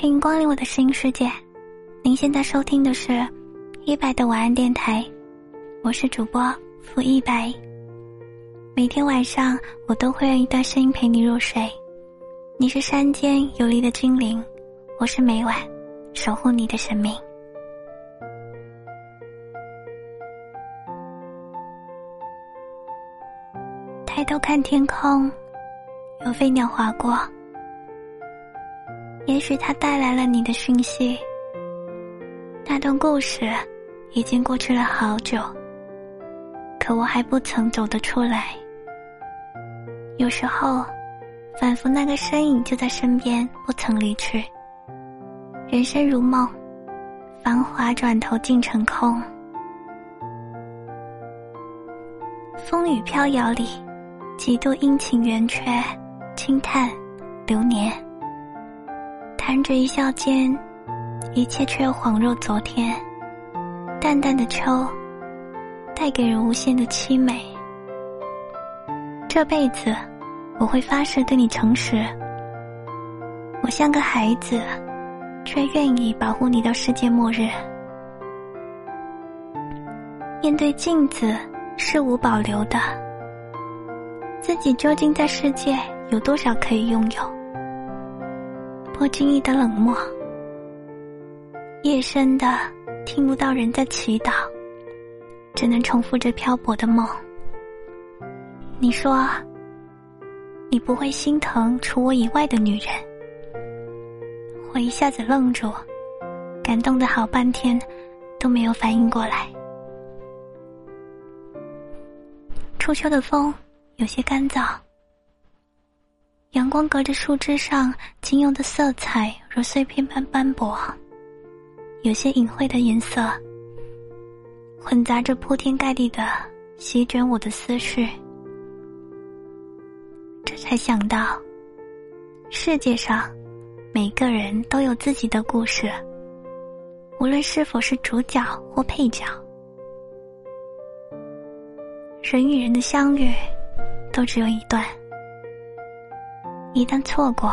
欢迎光临我的声音世界。您现在收听的是一百的晚安电台，我是主播付一百。每天晚上我都会用一段声音陪你入睡。你是山间游离的精灵，我是每晚守护你的神明。抬头看天空，有飞鸟划过。也许它带来了你的讯息。那段故事已经过去了好久，可我还不曾走得出来。有时候，仿佛那个身影就在身边，不曾离去。人生如梦，繁华转头尽成空。风雨飘摇里，几度阴晴圆缺，轻叹流年。弹着一笑间，一切却又恍若昨天。淡淡的秋，带给人无限的凄美。这辈子，我会发誓对你诚实。我像个孩子，却愿意保护你到世界末日。面对镜子，是无保留的。自己究竟在世界有多少可以拥有？不经意的冷漠，夜深的听不到人在祈祷，只能重复着漂泊的梦。你说，你不会心疼除我以外的女人，我一下子愣住，感动的好半天都没有反应过来。初秋的风有些干燥。阳光隔着树枝上仅有的色彩，如碎片般斑驳。有些隐晦的颜色，混杂着铺天盖地的席卷我的思绪。这才想到，世界上每个人都有自己的故事，无论是否是主角或配角。人与人的相遇，都只有一段。一旦错过，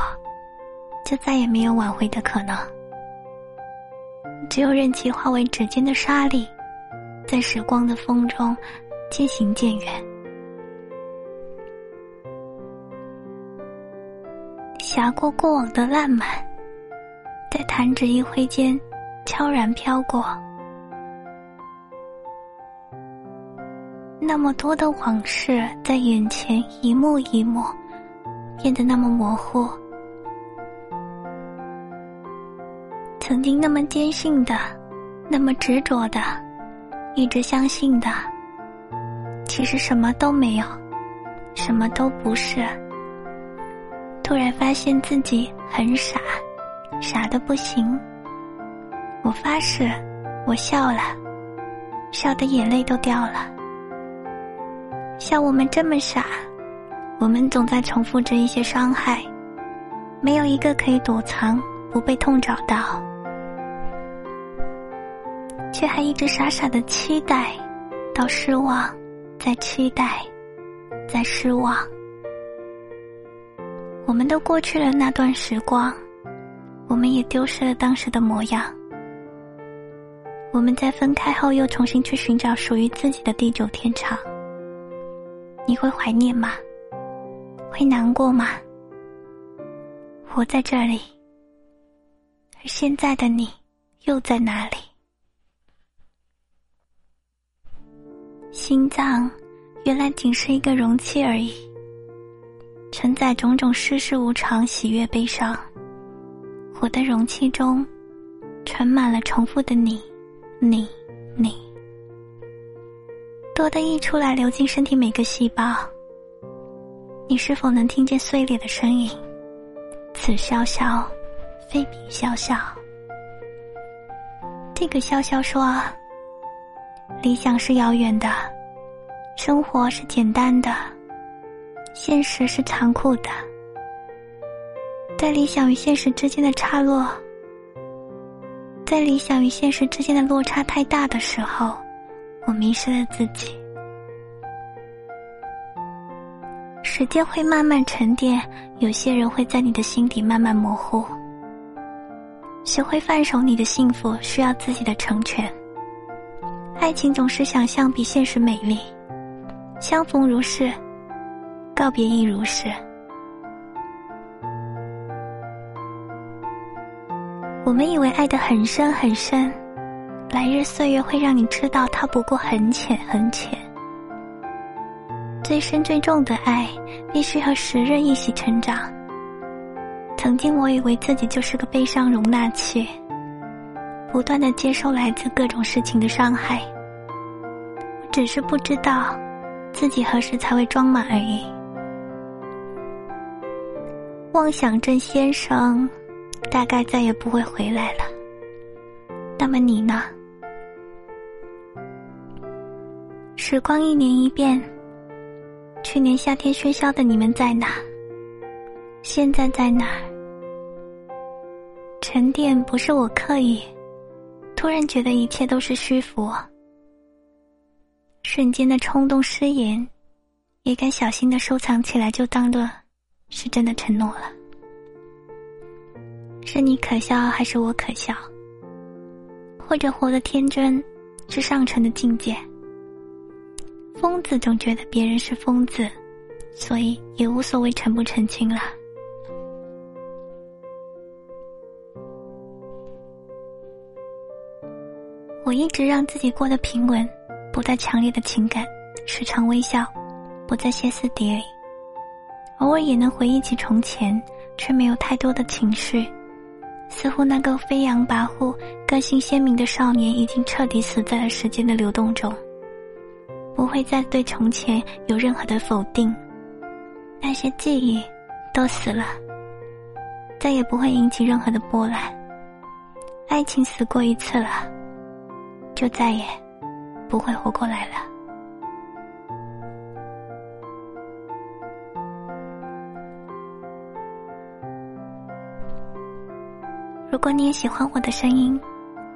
就再也没有挽回的可能。只有任其化为指尖的沙粒，在时光的风中渐行渐远。侠过过往的烂漫，在弹指一挥间悄然飘过。那么多的往事在眼前一幕一幕。变得那么模糊，曾经那么坚信的，那么执着的，一直相信的，其实什么都没有，什么都不是。突然发现自己很傻，傻的不行。我发誓，我笑了，笑的眼泪都掉了，像我们这么傻。我们总在重复着一些伤害，没有一个可以躲藏不被痛找到，却还一直傻傻的期待，到失望，再期待，再失望。我们都过去了那段时光，我们也丢失了当时的模样。我们在分开后又重新去寻找属于自己的地久天长，你会怀念吗？会难过吗？我在这里，而现在的你又在哪里？心脏原来仅是一个容器而已，承载种种世事无常、喜悦悲伤。我的容器中，盛满了重复的你、你、你，多的溢出来，流进身体每个细胞。你是否能听见碎裂的声音？此萧萧，非彼萧萧。这个萧萧说：“理想是遥远的，生活是简单的，现实是残酷的。在理想与现实之间的差落，在理想与现实之间的落差太大的时候，我迷失了自己。”时间会慢慢沉淀，有些人会在你的心底慢慢模糊。学会放手，你的幸福需要自己的成全。爱情总是想象比现实美丽，相逢如是，告别亦如是。我们以为爱得很深很深，来日岁月会让你知道，它不过很浅很浅。最深最重的爱，必须和时日一起成长。曾经我以为自己就是个悲伤容纳器，不断的接受来自各种事情的伤害。我只是不知道，自己何时才会装满而已。妄想症先生，大概再也不会回来了。那么你呢？时光一年一变。去年夏天喧嚣的你们在哪？现在在哪儿？沉淀不是我刻意，突然觉得一切都是虚浮。瞬间的冲动失言，也该小心的收藏起来，就当做是真的承诺了。是你可笑，还是我可笑？或者活得天真，是上乘的境界？疯子总觉得别人是疯子，所以也无所谓澄不澄清了。我一直让自己过得平稳，不带强烈的情感，时常微笑，不再歇斯底里，偶尔也能回忆起从前，却没有太多的情绪，似乎那个飞扬跋扈、个性鲜明的少年已经彻底死在了时间的流动中。不会再对从前有任何的否定，那些记忆都死了，再也不会引起任何的波澜。爱情死过一次了，就再也不会活过来了。如果你也喜欢我的声音，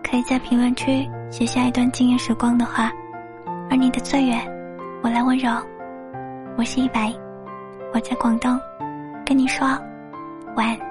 可以在评论区写下一段惊艳时光的话。而你的最远，我来温柔。我是一白，我在广东，跟你说晚安。